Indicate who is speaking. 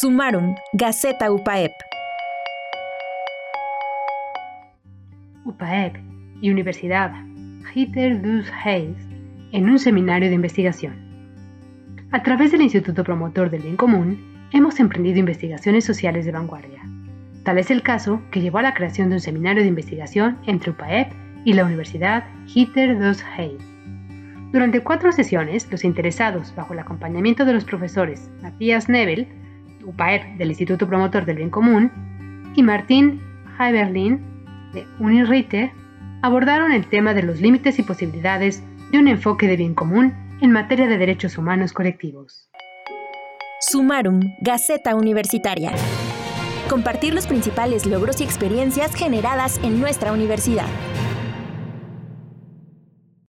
Speaker 1: Sumaron, Gaceta UPAEP.
Speaker 2: UPAEP y Universidad Hitter dus Hayes en un seminario de investigación. A través del Instituto Promotor del Bien Común, hemos emprendido investigaciones sociales de vanguardia. Tal es el caso que llevó a la creación de un seminario de investigación entre UPAEP y la Universidad Hitter dus Hayes. Durante cuatro sesiones, los interesados, bajo el acompañamiento de los profesores Matías Nebel, UPAEP del Instituto Promotor del Bien Común, y Martín Heiberlin de Unirite, abordaron el tema de los límites y posibilidades de un enfoque de bien común en materia de derechos humanos colectivos.
Speaker 1: Sumarum, Gaceta Universitaria. Compartir los principales logros y experiencias generadas en nuestra universidad.